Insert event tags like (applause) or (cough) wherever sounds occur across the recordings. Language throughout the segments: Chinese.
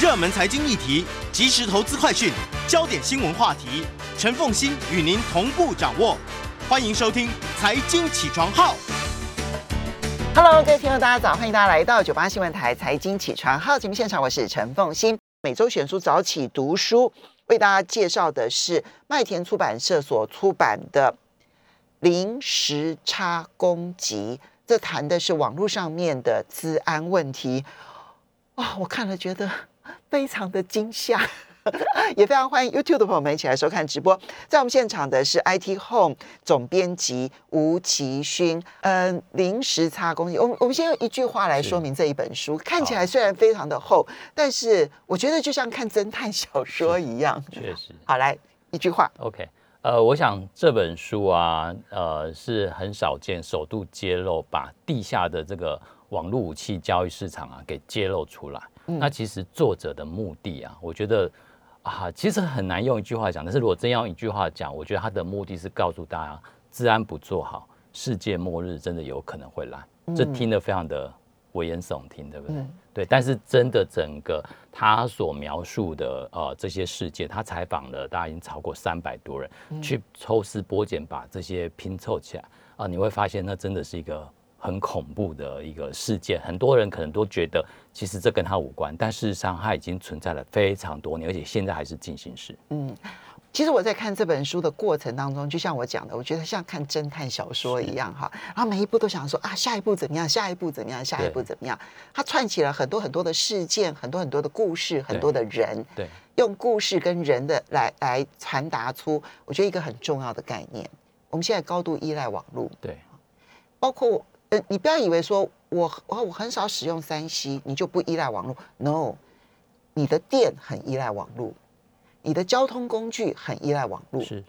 热门财经议题、即时投资快讯、焦点新闻话题，陈凤欣与您同步掌握。欢迎收听《财经起床号》。Hello，各位听众，大家早！欢迎大家来到九八新闻台财经起床号节目现场，我是陈凤欣。每周选书早起读书，为大家介绍的是麦田出版社所出版的《零时差攻击》，这谈的是网络上面的治安问题。哇、我看了觉得非常的惊吓。(laughs) 也非常欢迎 YouTube 的朋友们一起来收看直播。在我们现场的是 IT Home 总编辑吴奇勋。嗯，临时差攻击，我们我们先用一句话来说明这一本书。看起来虽然非常的厚，但是我觉得就像看侦探小说一样。确实好，来一句话。，OK，呃，我想这本书啊，呃，是很少见，首度揭露把地下的这个网络武器交易市场啊给揭露出来。那其实作者的目的啊，我觉得啊，其实很难用一句话讲，但是如果真要用一句话讲，我觉得他的目的是告诉大家，治安不做好，世界末日真的有可能会来。这听得非常的危言耸听，对不对？嗯对，但是真的整个他所描述的呃这些事件，他采访了大概已经超过三百多人，去抽丝剥茧把这些拼凑起来啊、你会发现那真的是一个很恐怖的一个事件。很多人可能都觉得其实这跟他无关，但事实上它已经存在了非常多年，而且现在还是进行时。嗯。其实我在看这本书的过程当中，就像我讲的，我觉得像看侦探小说一样哈。然后每一步都想说啊，下一步怎么样？下一步怎么样？下一步怎么样？它串起了很多很多的事件，很多很多的故事，很多的人，对，用故事跟人的来来传达出，我觉得一个很重要的概念。我们现在高度依赖网络，对，包括呃，你不要以为说我我我很少使用三 C，你就不依赖网络。No，你的电很依赖网络，你的交通工具很依赖网络。是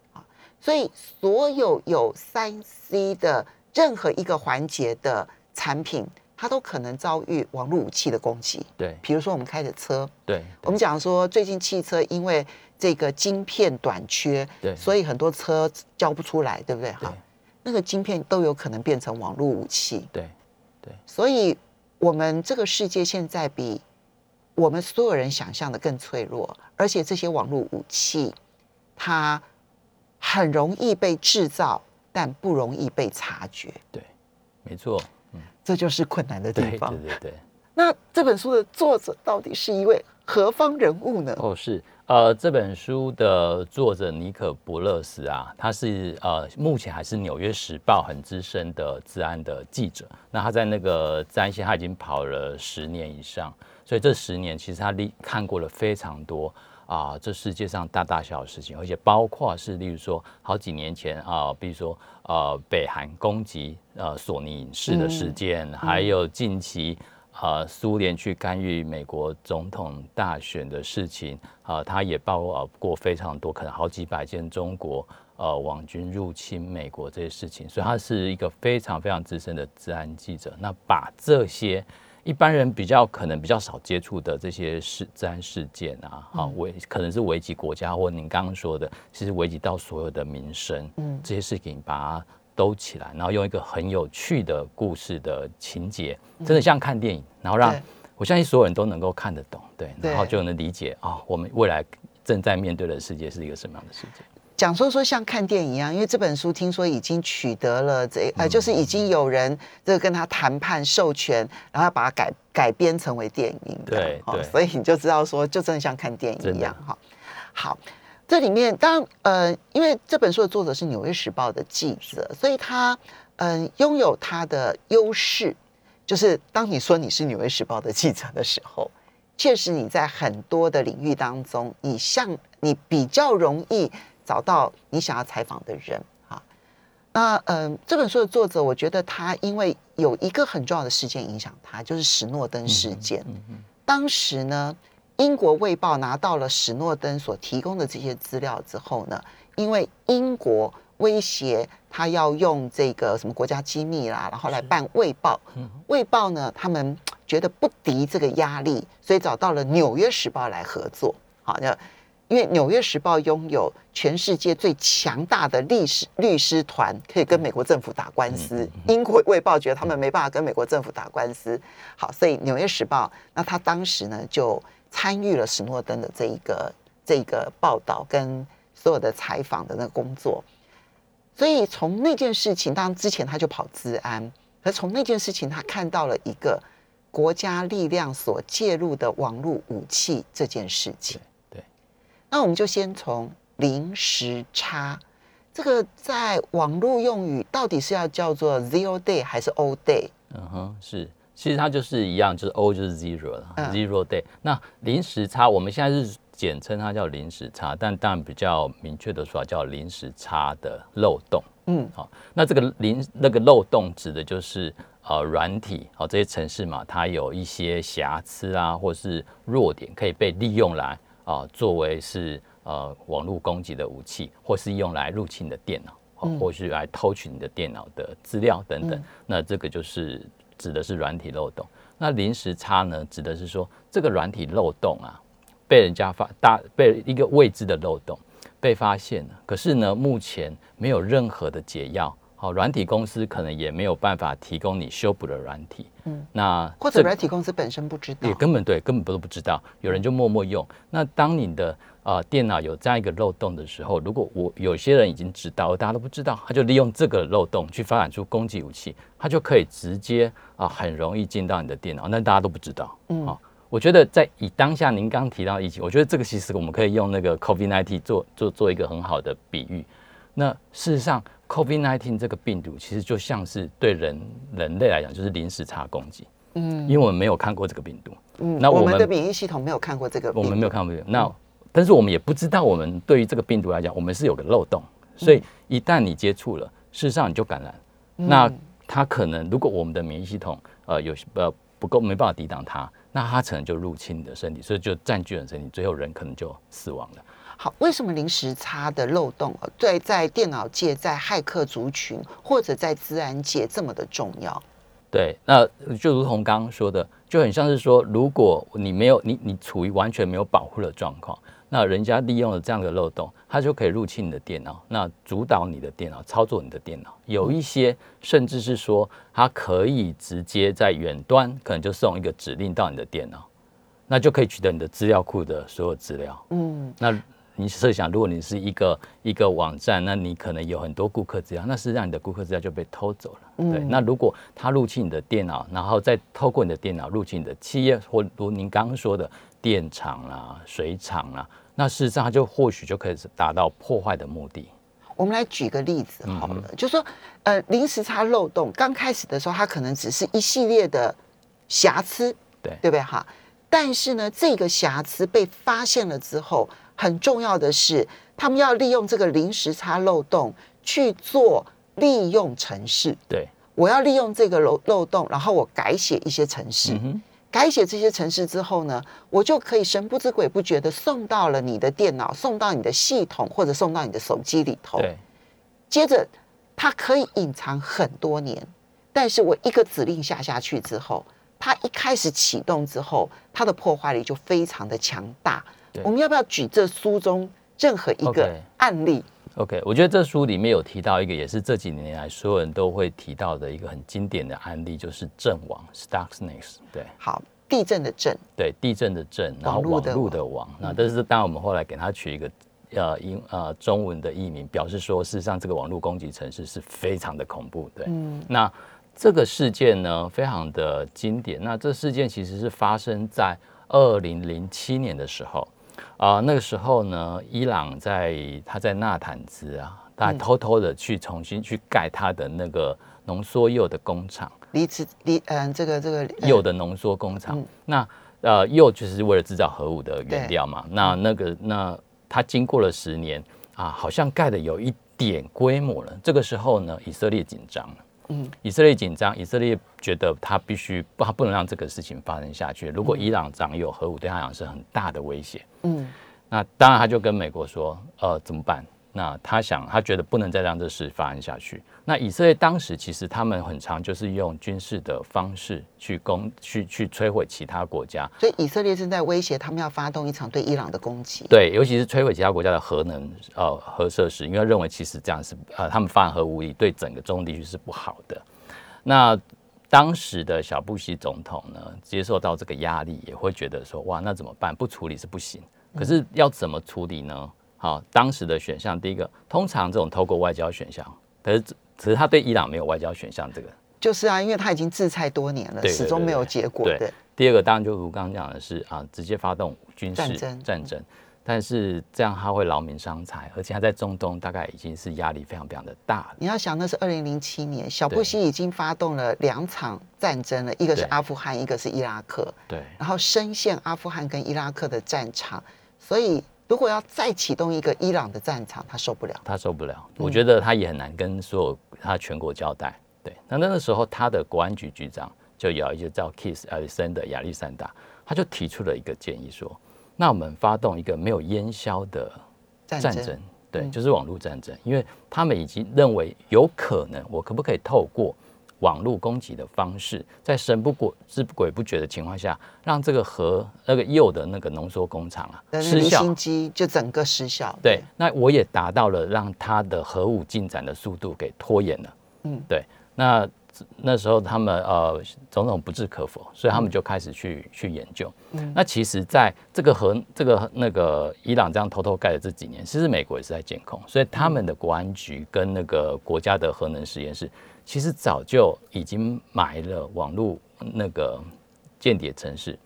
所以所有有三 C 的任何一个环节的产品，它都可能遭遇网络武器的攻击。对比如说我们开的车，对我们讲说最近汽车因为这个晶片短缺，对所以很多车交不出来，对不对？对哈，那个晶片都有可能变成网络武器。对对所以，我们这个世界现在比我们所有人想象的更脆弱，而且这些网络武器，它很容易被制造，但不容易被察觉，对，没错，嗯这就是困难的地对方。对对对。那这本书的作者到底是一位何方人物呢？哦，是，呃，这本书的作者尼可伯勒斯啊，他是呃目前还是《纽约时报》很资深的治安的记者。那他在那个治安线他已经跑了十年以上，所以这十年其实他历看过了非常多啊、这世界上大大小小的事情，而且包括是例如说好几年前啊、比如说呃北韩攻击呃索尼影视的事件，还有近期。呃，苏联去干预美国总统大选的事情，啊，他也报呃过非常多，可能好几百件中国呃网军入侵美国这些事情，所以他是一个非常非常资深的治安记者。那把这些一般人比较可能比较少接触的这些事治安事件啊，啊危可能是危及国家，或您刚刚说的，其实危及到所有的民生，嗯，这些事情把它兜起来，然后用一个很有趣的故事的情节，真的像看电影，然后让我相信所有人都能够看得懂，对，然后就能理解啊、我们未来正在面对的世界是一个什么样的世界。讲说说像看电影一样，因为这本书听说已经取得了这嗯。呃，就是已经有人这个跟他谈判授权，然后把它改改编成为电影对对。所以你就知道说，就真的像看电影一样哈。好，这里面当然呃，因为这本书的作者是《纽约时报》的记者，所以他嗯、拥有他的优势，就是当你说你是《纽约时报》的记者的时候，(laughs) 确实你在很多的领域当中，你像你比较容易找到你想要采访的人啊。那嗯、这本书的作者，我觉得他因为有一个很重要的事件影响他，就是史诺登事件。当时呢，英国卫报拿到了史诺登所提供的这些资料之后呢，因为英国威胁他要用这个什么国家机密啦，然后来办卫报。卫报呢，他们觉得不敌这个压力，所以找到了《纽约时报》来合作。好，那因为《纽约时报》拥有全世界最强大的律师律师团，可以跟美国政府打官司。英国卫报觉得他们没办法跟美国政府打官司，好，所以《纽约时报》那他当时呢就参与了史诺登的这一个这一个报道跟所有的采访的那个工作。所以从那件事情，当然之前他就跑治安，可从那件事情他看到了一个国家力量所介入的网络武器这件事情。对，那我们就先从零时差这个在网络用语到底是要叫做 zero day 还是 all day？嗯哼，是，其实它就是一样，就是 O 就是 zero 了、嗯 z e r o day。那零时差，我们现在是简称它叫零时差，但当然比较明确的说法叫零时差的漏洞。嗯，好、那这个零那个漏洞指的就是呃软体哦这些城市嘛，它有一些瑕疵啊，或是弱点可以被利用来啊、作为是呃网络攻击的武器，或是用来入侵你的电脑。或是来偷取你的电脑的资料等等，嗯那这个就是指的是软体漏洞。那临时差呢，指的是说这个软体漏洞啊，被人家发大被一个未知的漏洞被发现了，可是呢，目前没有任何的解药。好，软体公司可能也没有办法提供你修补的软体。嗯嗯，那或者这软体公司本身不知道也。根本对，根本都不知道，有人就默默用。那当你的呃电脑有这样一个漏洞的时候，如果我有些人已经知道，大家都不知道，他就利用这个漏洞去发展出攻击武器，他就可以直接啊、很容易进到你的电脑，那大家都不知道。嗯好，我觉得在以当下您刚提到的疫情，我觉得这个其实我们可以用那个 COVID-19 做做做一个很好的比喻。那事实上，COVID-19 这个病毒其实就像是对人人类来讲就是临时差攻击。嗯因为我们没有看过这个病毒，嗯那我们我们的免疫系统没有看过这个病毒，我们没有看过病毒。那但是我们也不知道，我们对于这个病毒来讲，我们是有个漏洞，所以一旦你接触了，事实上你就感染。那它可能如果我们的免疫系统呃有呃不够没办法抵挡它，那它可能就入侵你的身体，所以就占据了身体，最后人可能就死亡了。好，为什么零时差的漏洞对在电脑界、在骇客族群或者在自然界这么的重要？对，那就如同刚刚说的，就很像是说，如果你没有你你处于完全没有保护的状况，那人家利用了这样的漏洞，他就可以入侵你的电脑，那主导你的电脑，操作你的电脑。有一些甚至是说，它可以直接在远端，可能就送一个指令到你的电脑，那就可以取得你的资料库的所有资料。嗯，那你设想，如果你是一个一个网站，那你可能有很多顾客资料，那是让你的顾客资料就被偷走了。对，嗯那如果他入侵你的电脑，然后再透过你的电脑入侵你的企业，或如您刚刚说的电厂啦、水厂啦，那事实上他就或许就可以达到破坏的目的。我们来举个例子好了，嗯就说呃零时差漏洞刚开始的时候，它可能只是一系列的瑕疵，对对不对哈？但是呢，这个瑕疵被发现了之后，很重要的是，他们要利用这个临时差漏洞去做利用城市。对，我要利用这个漏漏洞，然后我改写一些城市。嗯，改写这些城市之后呢，我就可以神不知鬼不觉的送到了你的电脑，送到你的系统，或者送到你的手机里头。对，接着，它可以隐藏很多年，但是我一个指令下下去之后，它一开始启动之后，它的破坏力就非常的强大对。我们要不要举这书中任何一个案例？OK，我觉得这书里面有提到一个，也是这几年来所有人都会提到的一个很经典的案例，就是阵亡 （Stuxnet）。对，好，地震的震，对，地震的震，然后网网。络的络的网，那但是当然我们后来给它取一个呃英呃中文的译名，表示说事实上这个网络攻击城市是非常的恐怖，对，嗯。那这个事件呢非常的经典，那这事件其实是发生在二零零七年的时候。啊、那个时候呢，伊朗在他在纳坦兹啊，他偷偷的去重新去盖他的那个浓缩铀的工厂，离子离嗯、这个这个呃铀的浓缩工厂。嗯那呃，铀就是为了制造核武的原料嘛。那那个那他经过了十年啊，好像盖的有一点规模了。这个时候呢，以色列紧张了。嗯以色列紧张，以色列觉得他必须不，他不能让这个事情发生下去。如果伊朗掌有核武，对他来讲是很大的威胁。嗯那当然，他就跟美国说，呃，怎么办？那他想，他觉得不能再让这事发生下去。那以色列当时其实他们很常就是用军事的方式去攻、去去摧毁其他国家，所以以色列正在威胁他们要发动一场对伊朗的攻击。对，尤其是摧毁其他国家的核能呃核设施，因为认为其实这样是呃他们发展核武力对整个中东地区是不好的。那当时的小布希总统呢，接受到这个压力，也会觉得说，哇，那怎么办？不处理是不行。可是要怎么处理呢？好，当时的选项，第一个，通常这种透过外交选项，可是只是他对伊朗没有外交选项，这个。就是啊，因为他已经制裁多年了，始终没有结果。对对，第二个当然就如刚刚讲的是啊，直接发动军事战争战争，但是这样他会劳民伤财，而且他在中东大概已经是压力非常非常的大了。你要想，那是二零零七年，小布对。希已经发动了两场战争了，一个是阿富汗，一个是伊拉克，对。然后深陷阿富汗跟伊拉克的战场，所以如果要再启动一个伊朗的战场，他受不了。他受不了，嗯我觉得他也很难跟所有他全国交代。对，那那个时候他的国安局局长就有一个叫 Kiss Alexander 亚历山大，他就提出了一个建议说，那我们发动一个没有烟消的战争对，嗯就是网络战争，因为他们已经认为有可能，我可不可以透过网络攻击的方式，在神不鬼知鬼不觉的情况下，让这个核那个铀的那个浓缩工厂啊失效心，机就整个失效。对，那我也达到了让它的核武进展的速度给拖延了。嗯嗯，对。那那时候他们呃种种不置可否，所以他们就开始去、去研究。嗯那其实在这个核这个那个伊朗这样偷偷盖的这几年，其实美国也是在监控，所以他们的国安局跟那个国家的核能实验室，其实早就已经买了网络那个间谍城市，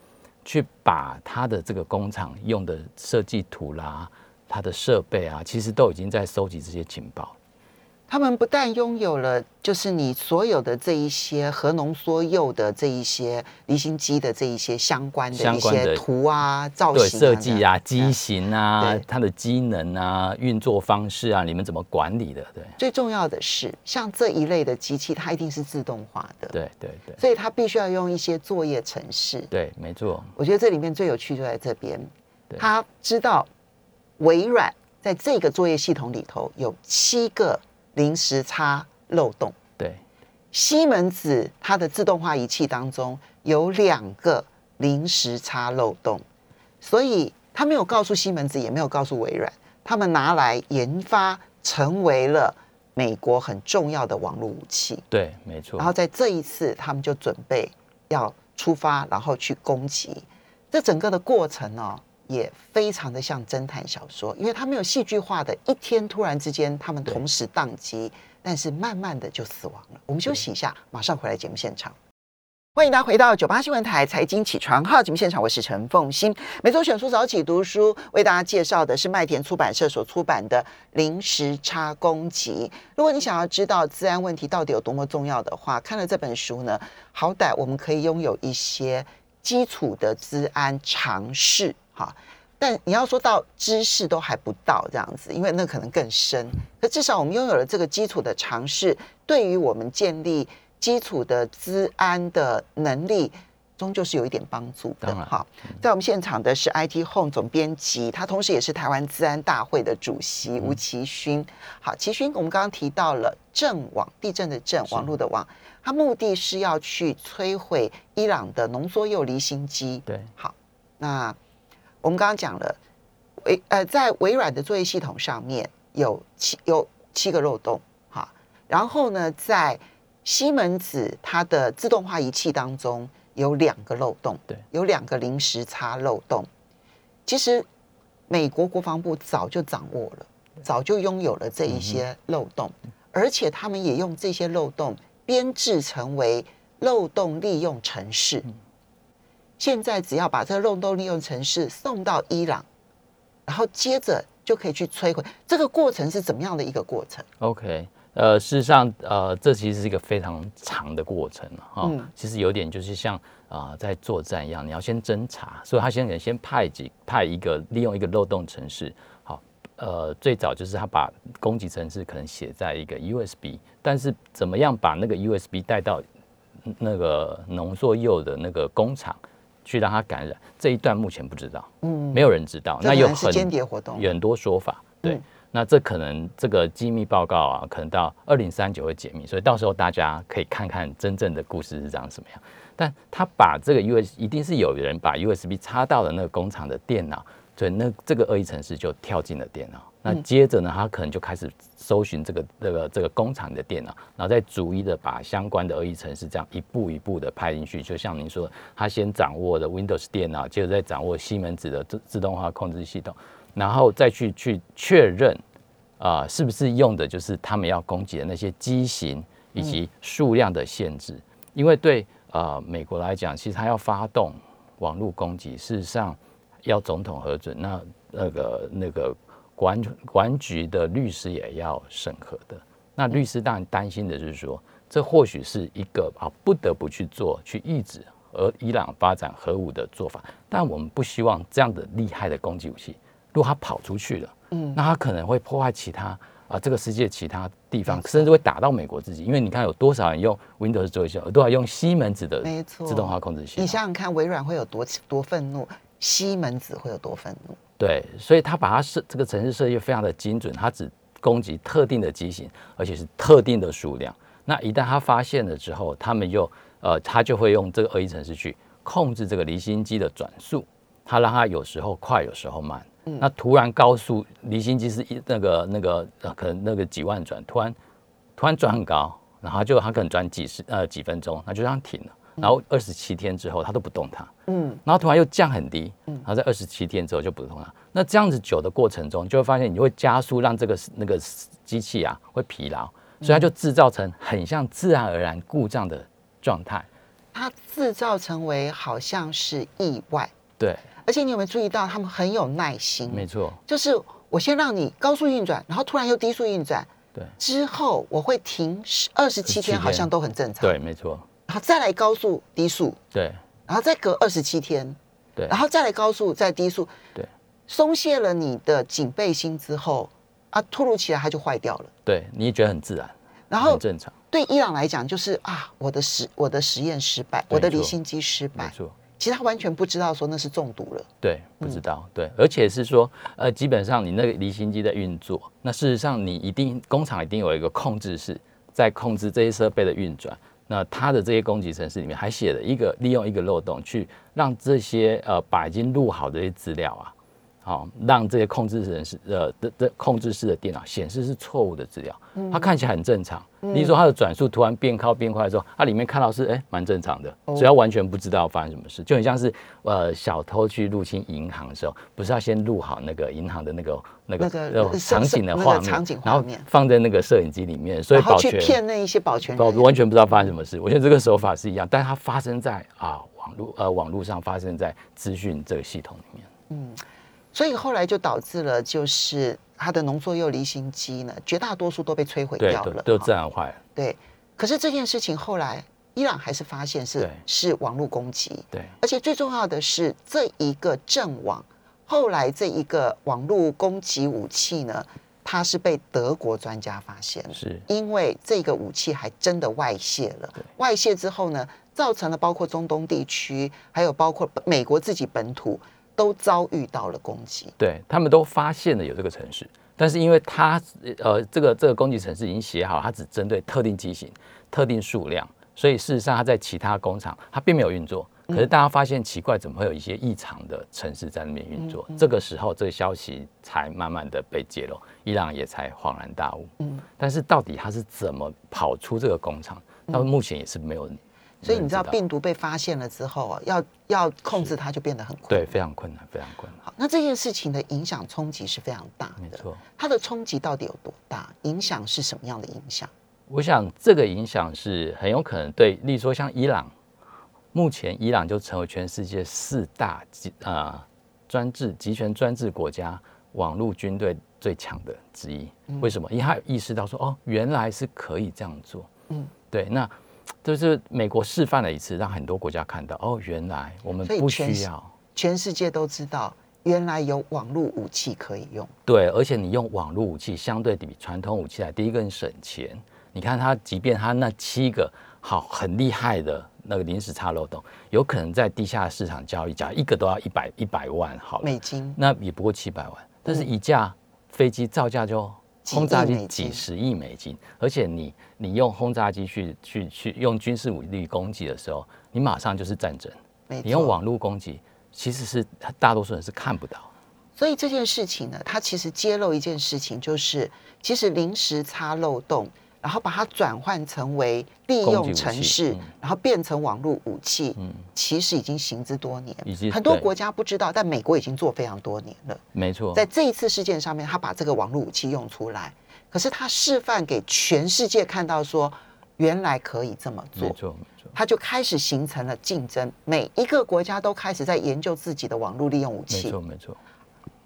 去把他的这个工厂用的设计图啦、他的设备啊，其实都已经在收集这些情报。他们不但拥有了，就是你所有的这一些核浓缩铀的这一些离心机的这一些相关的一些图啊、造对型、设计啊、这机型啊、它的机能啊、运作方式啊，你们怎么管理的？对。最重要的是，像这一类的机器，它一定是自动化的，，对对对。所以它必须要用一些作业程式。对，没错，我觉得这里面最有趣就在这边，他知道微软在这个作业系统里头有七个临时差漏洞，对西门子它的自动化仪器当中有两个临时差漏洞，所以他没有告诉西门子，也没有告诉微软，他们拿来研发，成为了美国很重要的网络武器。对，没错然。后在这一次，他们就准备要出发，然后去攻击。这整个的过程呢、也非常的像侦探小说，因为它没有戏剧化的，一天突然之间他们同时宕机，但是慢慢的就死亡了。我们休息一下，马上回来节目现场。欢迎大家回到九八新闻台财经起床号节目现场，我是陈凤欣。每周选书早起读书，为大家介绍的是麦田出版社所出版的《临时差攻击》。如果你想要知道治安问题到底有多么重要的话，看了这本书呢，好歹我们可以拥有一些基础的治安常识，哈。但你要说到知识都还不到这样子，因为那可能更深。可至少我们拥有了这个基础的尝试，对于我们建立基础的资安的能力，终究是有一点帮助的当然哈。在我们现场的是 IT Home 总编辑，他同时也是台湾资安大会的主席吴奇勋。好，奇勋，我们刚刚提到了震网，地震的震，网络的网，它目的是要去摧毁伊朗的浓缩铀离心机。对好，那我们刚刚讲了，微呃，在微软的作业系统上面有七有七个漏洞，哈，然后呢，在西门子它的自动化仪器当中有两个漏洞，对，有两个临时差漏洞。其实美国国防部早就掌握了，早就拥有了这一些漏洞，而且他们也用这些漏洞编制成为漏洞利用程式。现在只要把这个漏洞利用城市送到伊朗，然后接着就可以去摧毁。这个过程是怎么样的一个过程？OK，呃，事实上，呃，这其实是一个非常长的过程哈、嗯其实有点就是像啊、呃在作战一样，你要先侦查，所以他先先派几派一个利用一个漏洞城市，好，呃，最早就是他把攻击城市可能写在一个 USB，但是怎么样把那个 USB 带到那个浓缩铀的那个工厂去让他感染，这一段目前不知道，嗯，没有人知道，那有很间谍活动。有很多说法，对。嗯那这可能这个机密报告啊，可能到二零三九会解密，所以到时候大家可以看看真正的故事是长什么样。但他把这个 US 一定是有人把 USB 插到了那个工厂的电脑，对，那这个恶意程式就跳进了电脑。那接着呢，他可能就开始搜寻这个这个这个工厂的电脑，然后再逐一的把相关的恶意程式这样一步一步的拍进去。就像您说，他先掌握了 Windows 电脑，接着再掌握西门子的自自动化控制系统，然后再去去确认啊，是不是用的就是他们要攻击的那些机型以及数量的限制。因为对啊美国来讲，其实他要发动网络攻击，事实上要总统核准，那那个那个。国安国安局的律师也要审核的，那律师当然担心的就是说，这或许是一个啊不得不去做去抑制而伊朗发展核武的做法，但我们不希望这样的厉害的攻击武器，如果它跑出去了，嗯，那它可能会破坏其他啊这个世界其他地方，甚至会打到美国自己，因为你看有多少人用 Windows 做一些，都要用西门子的自动化控制器，你想想看，微软会有多多愤怒，西门子会有多愤怒。对，所以他把它设这个城市设计非常的精准，它只攻击特定的机型，而且是特定的数量。那一旦他发现了之后，他们又呃，他就会用这个恶意程式去控制这个离心机的转速，他让它有时候快，有时候慢。那突然高速离心机是一那个那个可能那个几万转，突然突然转很高，然后就它可能转几十呃几分钟，那就这样停了。然后二十七天之后，它都不动它，嗯，然后突然又降很低，嗯，然后在二十七天之后就不动它。那这样子久的过程中，就会发现你会加速让这个那个机器啊会疲劳，所以它就制造成很像自然而然故障的状态。它制造成为好像是意外，对。而且你有没有注意到，他们很有耐心？没错，就是我先让你高速运转，然后突然又低速运转，对，之后我会停十二十七天，好像都很正常。对，没错。然后再来高速低速，对，然后再隔二十七天，对，然后再来高速再低速，对，松懈了你的警备心之后，啊，突如其来它就坏掉了，对，你也觉得很自然，然后正常。对伊朗来讲，就是啊，我的实我的实验失败，我的离心机失败，没错。其实他完全不知道说那是中毒了，对，不知道，对，而且是说，呃，基本上你那个离心机在运作，那事实上你一定工厂一定有一个控制室在控制这些设备的运转。那他的这些攻击程式里面还写了一个利用一个漏洞，去让这些呃把已经录好的这些资料啊。好，让这些控制人是呃的的控制室的电脑显示是错误的资料，它看起来很正常。你说它的转速突然变高变快的时候，它里面看到是哎蛮正常的，只要完全不知道发生什么事，就很像是呃小偷去入侵银行的时候，不是要先录好那个银行的那个那个场景的画面，然后放在那个摄影机里面，所以保全骗那一些保全，完全不知道发生什么事。我觉得这个手法是一样，但是它发生在啊网络呃网络上，发生在资讯这个系统里面。嗯。所以后来就导致了，就是它的浓缩铀离心机呢，绝大多数都被摧毁掉了，都自然坏了。对，可是这件事情后来伊朗还是发现是是网络攻击，对，而且最重要的是这一个阵网，后来这一个网络攻击武器呢，它是被德国专家发现，是。因为这个武器还真的外泄了，外泄之后呢，造成了包括中东地区，还有包括美国自己本土。都遭遇到了攻击，对他们都发现了有这个城市，但是因为它呃这个这个攻击城市已经写好，它只针对特定机型、特定数量，所以事实上它在其他工厂它并没有运作。可是大家发现奇怪，怎么会有一些异常的城市在那边运作？这个时候这个消息才慢慢的被揭露，伊朗也才恍然大悟。嗯，但是到底他是怎么跑出这个工厂？到目前也是没有。所以你知道病毒被发现了之后啊，要要控制它就变得很困难，对，非常困难，非常困难。好，那这件事情的影响冲击是非常大的，没错。它的冲击到底有多大？影响是什么样的影响？我想这个影响是很有可能对，例如说像伊朗，目前伊朗就成为全世界四大集啊专制集权专制国家网络军队最强的之一。为什么？因为他有意识到说，哦，原来是可以这样做。嗯，对，那。就是美国示范了一次，让很多国家看到哦，原来我们不需要，全世界都知道，原来有网络武器可以用。对，而且你用网络武器，相对比传统武器来，第一个省钱。你看它，即便它那七个好很厉害的那个临时差漏洞，有可能在地下市场交易价一个都要一百一百万，好美金，那也不过七百万，但是一架飞机造价就。轰炸机几十亿美金，而且你你用轰炸机去去去用军事武力攻击的时候，你马上就是战争。你用网络攻击，其实是大多数人是看不到。所以这件事情呢，它其实揭露一件事情，就是其实临时插漏洞，然后把它转换成为利用城市，嗯。然后变成网络武器，嗯，其实已经行之多年。很多国家不知道，但美国已经做非常多年了。没错，在这一次事件上面，他把这个网络武器用出来，可是他示范给全世界看到说，原来可以这么做，没错没错，他就开始形成了竞争，每一个国家都开始在研究自己的网络利用武器。没器，错没错，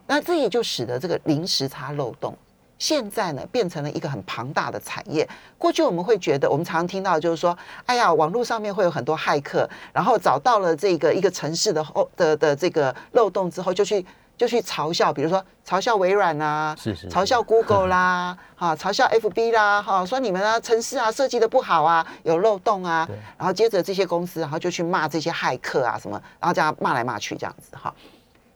那这也就使得这个零时差漏洞。现在呢，变成了一个很庞大的产业。过去我们会觉得，我们常常听到就是说，哎呀，网络上面会有很多骇客，然后找到了这个一个城市的后的的这个漏洞之后，就去就去嘲笑，比如说嘲笑微软啊，是是嘲笑 Google (laughs) 啦，哈，嘲笑 FB 啦，哈，说你们啊城市啊设计的不好啊，有漏洞啊，然后接着这些公司，然后就去骂这些骇客啊什么，然后这样骂来骂去这样子哈。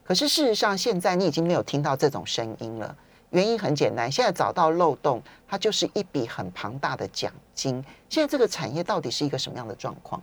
可是事实上，现在你已经没有听到这种声音了。原因很简单，现在找到漏洞，它就是一笔很庞大的奖金。现在这个产业到底是一个什么样的状况？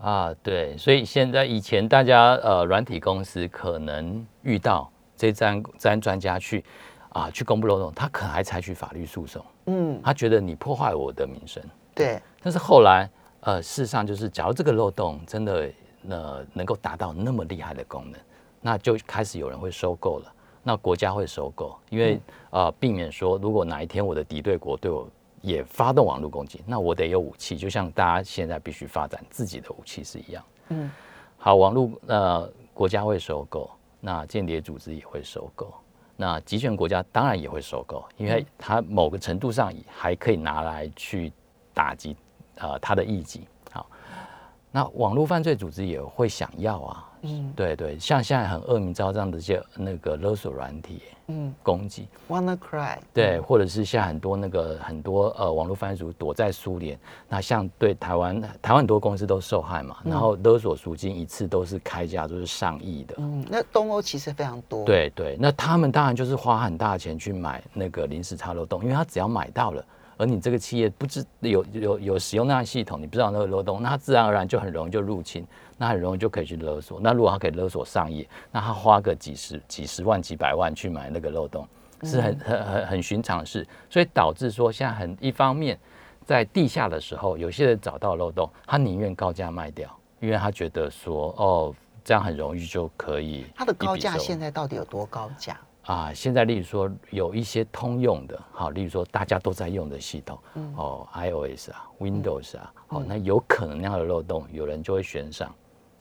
啊，对，所以现在以前大家呃软体公司可能遇到这张这张专家去啊去公布漏洞，他可能还采取法律诉讼，嗯，他觉得你破坏我的名声。对，但是后来呃事实上就是，假如这个漏洞真的呃能够达到那么厉害的功能，那就开始有人会收购了。那国家会收购，因为呃避免说，如果哪一天我的敌对国对我也发动网络攻击，那我得有武器，就像大家现在必须发展自己的武器是一样。嗯，好，网络呃国家会收购，那间谍组织也会收购，那集权国家当然也会收购，因为它某个程度上还可以拿来去打击呃它的异己。好，那网络犯罪组织也会想要啊，嗯。对对，像现在很恶名昭彰的这些那个勒索软体嗯。攻击，，Wanna Cry，对，或者是像很多那个很多呃网络犯罪组躲在苏联，那像对台湾台湾很多公司都受害嘛，然后勒索赎金一次都是开价都是上亿的，嗯，那东欧其实非常多，，对对，那他们当然就是花很大的钱去买那个临时插漏洞，因为他只要买到了，而你这个企业不知有有有使用那样的系统，你不知道那个漏洞，那他自然而然就很容易就入侵，那很容易就可以去勒索。那如果他可以勒索上亿，那他花个几十几十万几百万去买那个漏洞，是很很很很寻常的事，所以导致说现在很一方面在地下的时候，有些人找到漏洞，他宁愿高价卖掉，因为他觉得说哦。这样很容易就可以它的高价现在到底有多高价？啊，现在例如说有一些通用的，好，例如说大家都在用的系统，哦，iOS 啊，Windows 啊，好，那有可能那样的漏洞，有人就会悬赏，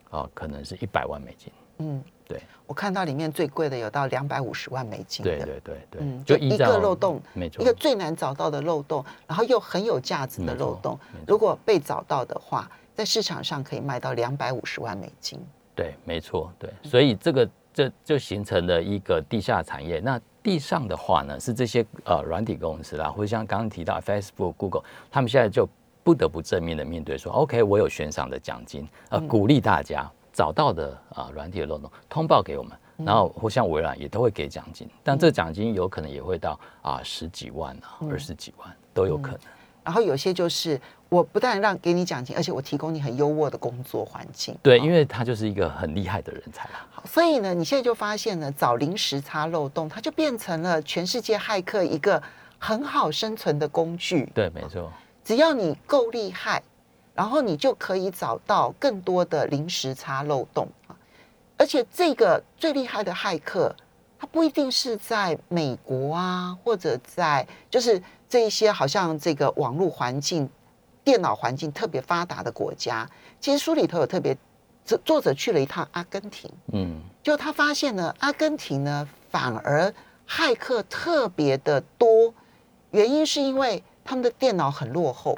哦，可能是一百万美金，嗯，对，我看到里面最贵的有到两百五十万美金的，对对对对，嗯，就一个漏洞，没错。一个最难找到的漏洞，然后又很有价值的漏洞，如果被找到的话，在市场上可以卖到两百五十万美金。对，没错，对，所以这个这就形成了一个地下产业。那地上的话呢，是这些呃软体公司啦，或者像刚刚提到 Facebook、Google，他们现在就不得不正面的面对说，OK，我有悬赏的奖金，呃，鼓励大家找到的啊软体的漏洞通报给我们。然后或像微软也都会给奖金，但这奖金有可能也会到啊十几万啊、二十几万都有可能。然后有些就是我不但让给你奖金，而且我提供你很优渥的工作环境。对，好因为他就是一个很厉害的人才啦。好所以呢，你现在就发现呢，找临时差漏洞，它就变成了全世界骇客一个很好生存的工具。对，没错。只要你够厉害，然后你就可以找到更多的临时差漏洞啊。而且这个最厉害的骇客，他不一定是在美国啊，或者在就是这一些好像这个网络环境、电脑环境特别发达的国家。其实书里头有特别，作作者去了一趟阿根廷，嗯，就他发现呢，阿根廷呢反而骇客特别的多，原因是因为他们的电脑很落后。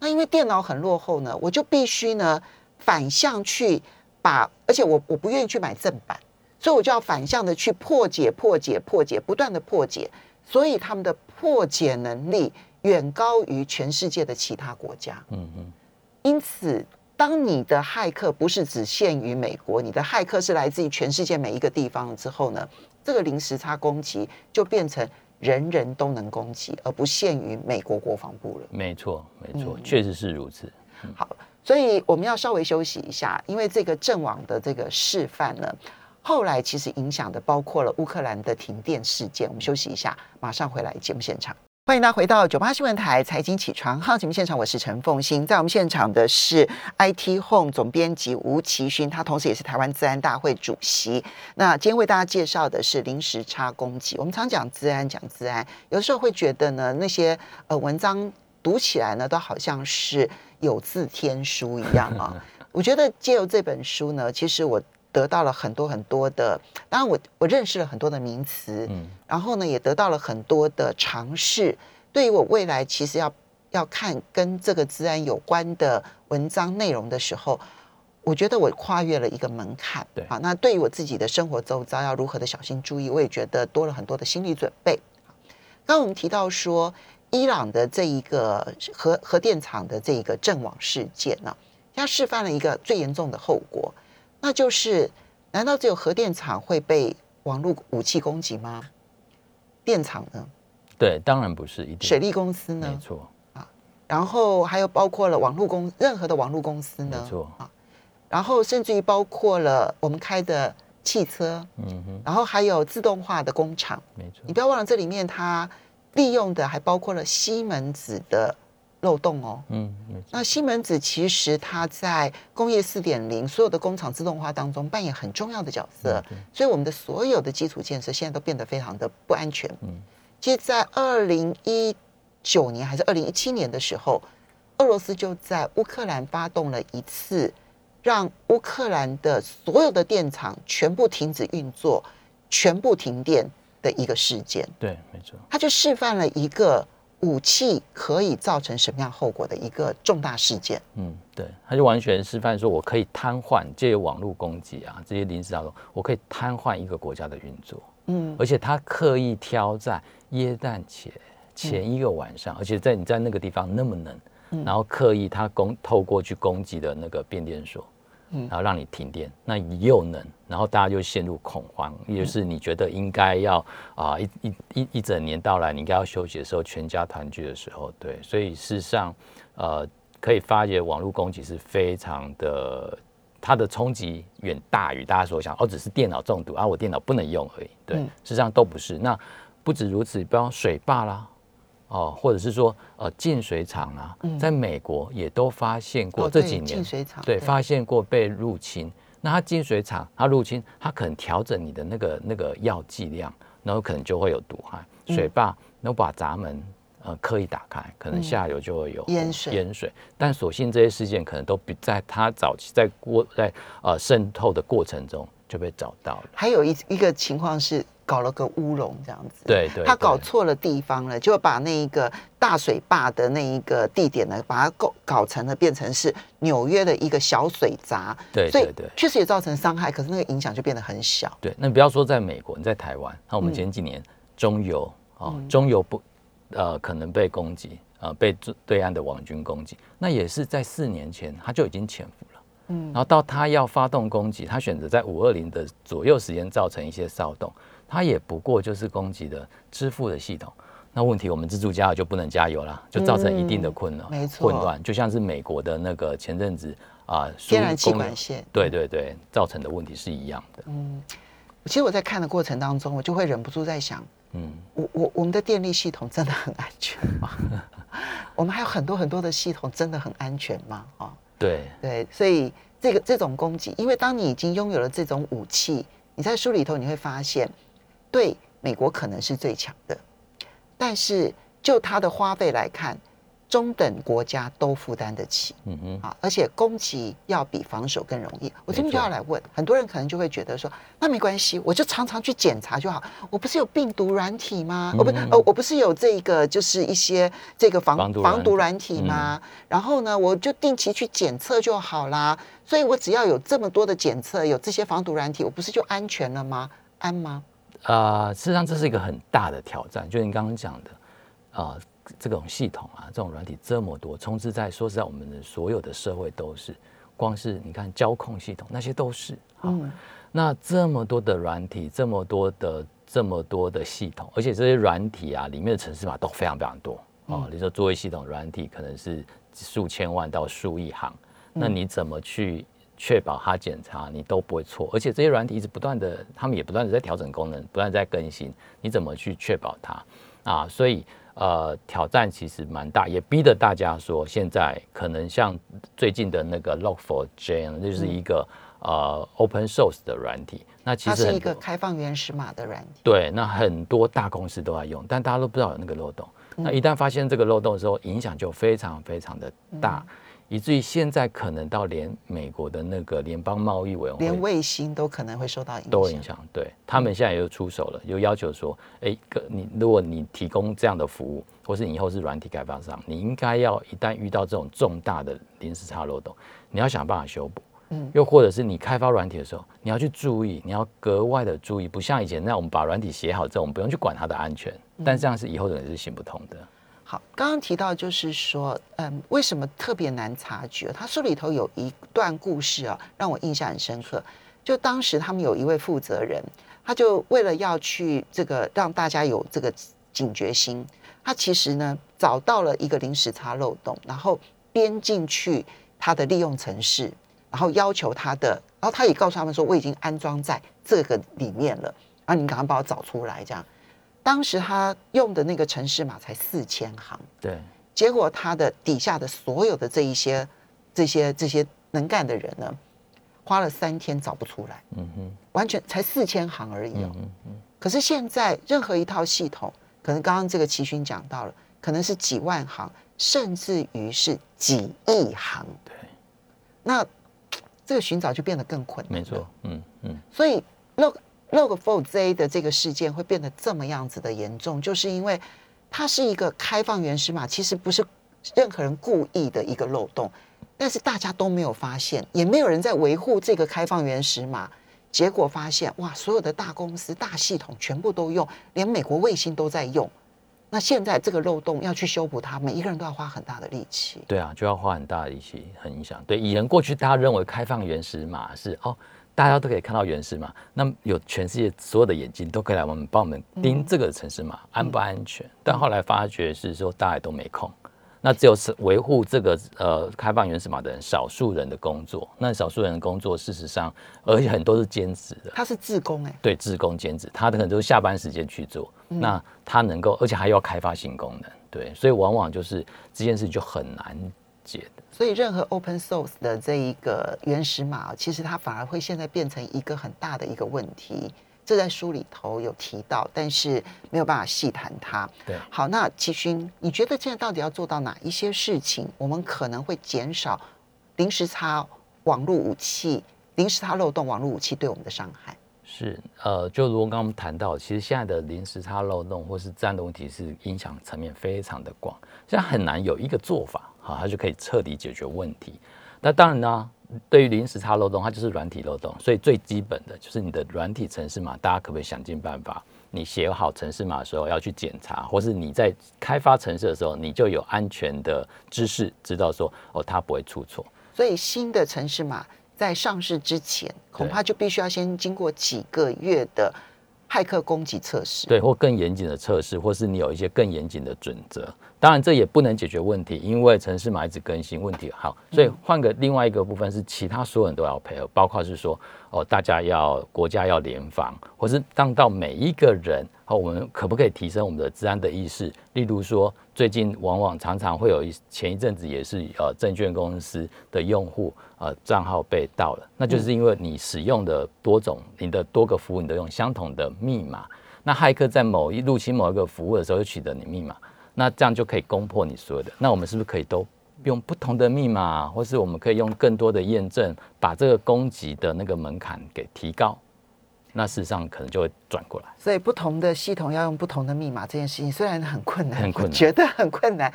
那因为电脑很落后呢，我就必须呢反向去把，而且我我不愿意去买正版，所以我就要反向的去破解、破解、破解，不断的破解，所以他们的破解能力远高于全世界的其他国家。嗯嗯，因此，当你的骇客不是只限于美国，你的骇客是来自于全世界每一个地方之后呢，这个零时差攻击就变成人人都能攻击，而不限于美国国防部了。没错，没错，嗯确实是如此。好，所以我们要稍微休息一下，因为这个阵网的这个示范呢，后来其实影响的包括了乌克兰的停电事件。我们休息一下，马上回来节目现场。欢迎大家回到九八新闻台财经起床号节目现场，我是陈凤欣，在我们现场的是 IT Home 总编辑吴奇勋，他同时也是台湾自然大会主席。那今天为大家介绍的是临时差攻击。我们常讲自然，讲自然，有的时候会觉得呢，那些呃文章读起来呢，都好像是有字天书一样啊。我觉得借由这本书呢，其实我。得到了很多很多的，当然我我认识了很多的名词，嗯，然后呢也得到了很多的尝试。对于我未来其实要要看跟这个治安有关的文章内容的时候，我觉得我跨越了一个门槛，对啊。那对于我自己的生活周遭要如何的小心注意，我也觉得多了很多的心理准备。刚刚我们提到说，伊朗的这一个核核电厂的这一个阵亡事件呢，它示范了一个最严重的后果。那就是，难道只有核电厂会被网络武器攻击吗？电厂呢？对，当然不是。一定。水利公司呢？没错啊。然后还有包括了网络公任何的网络公司呢？没错啊。然后甚至于包括了我们开的汽车，嗯哼。然后还有自动化的工厂，没错。你不要忘了，这里面它利用的还包括了西门子的。漏洞哦，嗯，那西门子其实它在工业四点零所有的工厂自动化当中扮演很重要的角色，所以我们的所有的基础建设现在都变得非常的不安全。嗯，其实，在二零一九年还是二零一七年的时候，俄罗斯就在乌克兰发动了一次让乌克兰的所有的电厂全部停止运作、全部停电的一个事件。对，没错，他就示范了一个。武器可以造成什么样后果的一个重大事件？嗯，对，他就完全示范说，我可以瘫痪，借由网络攻击啊，这些临时当中，我可以瘫痪一个国家的运作。嗯，而且他刻意挑在耶诞节前一个晚上，而且在你在那个地方那么冷，然后刻意他攻透过去攻击的那个变电所。然后让你停电，那你又能，然后大家就陷入恐慌，也就是你觉得应该要啊一一一一整年到来，你应该要休息的时候，全家团聚的时候，对，所以事实上，呃，可以发觉网络攻击是非常的，它的冲击远大于大家所想，哦，只是电脑中毒啊，我电脑不能用而已，对，事实上都不是。那不止如此，比方水坝啦。哦，或者是说，呃，净水厂啊，在美国也都发现过这几年，净水厂对发现过被入侵。那它净水厂它入侵，它可能调整你的那个那个药剂量，然后可能就会有毒害。水坝然后把闸门呃刻意打开，可能下游就会有淹水。淹水，但所幸这些事件可能都比在它早期在过在呃渗透的过程中就被找到了。还有一一个情况是。搞了个乌龙，这样子。对对，他搞错了地方了，就把那一个大水坝的那一个地点呢，把它搞搞成了变成是纽约的一个小水闸。对对对，确实也造成伤害，可是那个影响就变得很小。对，那不要说在美国，你在台湾，那我们前几年中油啊，中油不呃可能被攻击，呃被对岸的网军攻击，那也是在四年前他就已经潜伏了。嗯，然后到他要发动攻击，他选择在五二零的左右时间造成一些骚动。它也不过就是攻击的支付的系统，那问题我们自助加油就不能加油了，就造成一定的困难，没错，混乱，就像是美国的那个前阵子啊，天然气管线，对对对，造成的问题是一样的。嗯，其实我在看的过程当中，我就会忍不住在想，嗯，我我我们的电力系统真的很安全吗？(laughs) 我们还有很多很多的系统真的很安全吗？啊，对对，所以这个这种攻击，因为当你已经拥有了这种武器，你在书里头你会发现。对美国可能是最强的，但是就它的花费来看，中等国家都负担得起。嗯嗯啊，而且攻击要比防守更容易。我这边就要来问，很多人可能就会觉得说，那没关系，我就常常去检查就好。我不是有病毒软体吗？我不呃，我不是有这个就是一些这个防防毒软体吗？然后呢，我就定期去检测就好啦。所以我只要有这么多的检测，有这些防毒软体，我不是就安全了吗？安吗？啊，事实上这是一个很大的挑战，就你刚刚讲的，啊，这种系统啊，这种软体这么多，充斥在说实在，我们的所有的社会都是，光是你看交控系统那些都是，嗯，那这么多的软体，这么多的这么多的系统，而且这些软体啊，里面的城市码都非常非常多，哦，你说作为系统软体可能是数千万到数亿行，那你怎么去确保它检查你都不会错，而且这些软体一直不断的，他们也不断的在调整功能，不断在更新，你怎么去确保它？啊？所以呃，挑战其实蛮大，也逼得大家说，现在可能像最近的那个 Log4j，那就是一个呃 Open Source 的软体，那其实它是一个开放原始码的软体。对，那很多大公司都在用，但大家都不知道有那个漏洞。那一旦发现这个漏洞的时候，影响就非常非常的大。以至于现在可能到连美国的那个联邦贸易委员会，连卫星都可能会受到影响，都影响。对他们现在又出手了，又要求说，哎，你如果你提供这样的服务，或是你以后是软体开发商，你应该要一旦遇到这种重大的临时差漏洞，你要想办法修补。嗯，又或者是你开发软体的时候，你要去注意，你要格外的注意，不像以前那样，我们把软体写好之后，我们不用去管它的安全。但这样是以后的人是行不通的。好，刚刚提到就是说，嗯，为什么特别难察觉？他书里头有一段故事啊，让我印象很深刻。就当时他们有一位负责人，他就为了要去这个让大家有这个警觉心，他其实呢找到了一个临时差漏洞，然后编进去他的利用程式，然后要求他的，然后他也告诉他们说，我已经安装在这个里面了，然后，你赶快帮我找出来，这样。当时他用的那个城市码才四千行，对，结果他的底下的所有的这一些、这些、这些能干的人呢，花了三天找不出来，嗯哼，完全才四千行而已哦，嗯嗯，可是现在任何一套系统，可能刚刚这个齐勋讲到了，可能是几万行，甚至于是几亿行，对，那这个寻找就变得更困难，没错，嗯嗯，所以 log。Log4j 的这个事件会变得这么样子的严重，就是因为它是一个开放原始码，其实不是任何人故意的一个漏洞，但是大家都没有发现，也没有人在维护这个开放原始码，结果发现哇，所有的大公司、大系统全部都用，连美国卫星都在用。那现在这个漏洞要去修补它，每一个人都要花很大的力气。对啊，就要花很大的力气，很影响。对，以前过去大家认为开放原始码是哦。大家都可以看到原始码，那有全世界所有的眼睛都可以来我们帮我们盯这个城市码安不安全？但后来发觉是说大家都没空，那只有是维护这个呃开放原始码的人少数人的工作。那少数人的工作事实上，而且很多是兼职的，他是自工哎，对，自工兼职，他的可能都是下班时间去做。那他能够，而且还要开发新功能，对，所以往往就是这件事就很难解的。所以，任何 open source 的这一个原始码，其实它反而会现在变成一个很大的一个问题。这在书里头有提到，但是没有办法细谈它。对，好，那齐勋，你觉得现在到底要做到哪一些事情，我们可能会减少临时差网络武器、临时差漏洞网络武器对我们的伤害？是，呃，就如刚刚我们谈到，其实现在的临时差漏洞或是战斗问题是影响层面非常的广，现在很难有一个做法。好，它就可以彻底解决问题。那当然呢，对于临时差漏洞，它就是软体漏洞。所以最基本的就是你的软体程式码，大家可不可以想尽办法？你写好程式码的时候要去检查，或是你在开发程式的时候，你就有安全的知识，知道说哦，它不会出错。所以新的程式码在上市之前，恐怕就必须要先经过几个月的。骇客攻击测试，对，或更严谨的测试，或是你有一些更严谨的准则。当然，这也不能解决问题，因为城市码一直更新，问题好。所以换个另外一个部分是，其他所有人都要配合，包括是说，哦，大家要国家要联防，或是当到每一个人。好，我们可不可以提升我们的治安的意识？例如说，最近往往常常会有一前一阵子也是呃证券公司的用户呃账号被盗了，那就是因为你使用的多种你的多个服务你都用相同的密码，那骇客在某一入侵某一个服务的时候就取得你密码，那这样就可以攻破你所有的。那我们是不是可以都用不同的密码，或是我们可以用更多的验证，把这个攻击的那个门槛给提高？那事实上可能就会转过来，所以不同的系统要用不同的密码这件事情虽然很困难，很困难，觉得很困难，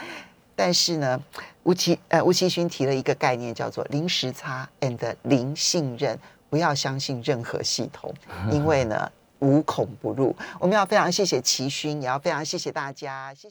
但是呢，吴奇呃吴奇勋提了一个概念叫做零时差 and 零信任，不要相信任何系统，因为呢无孔不入。我们要非常谢谢奇勋，也要非常谢谢大家，谢谢。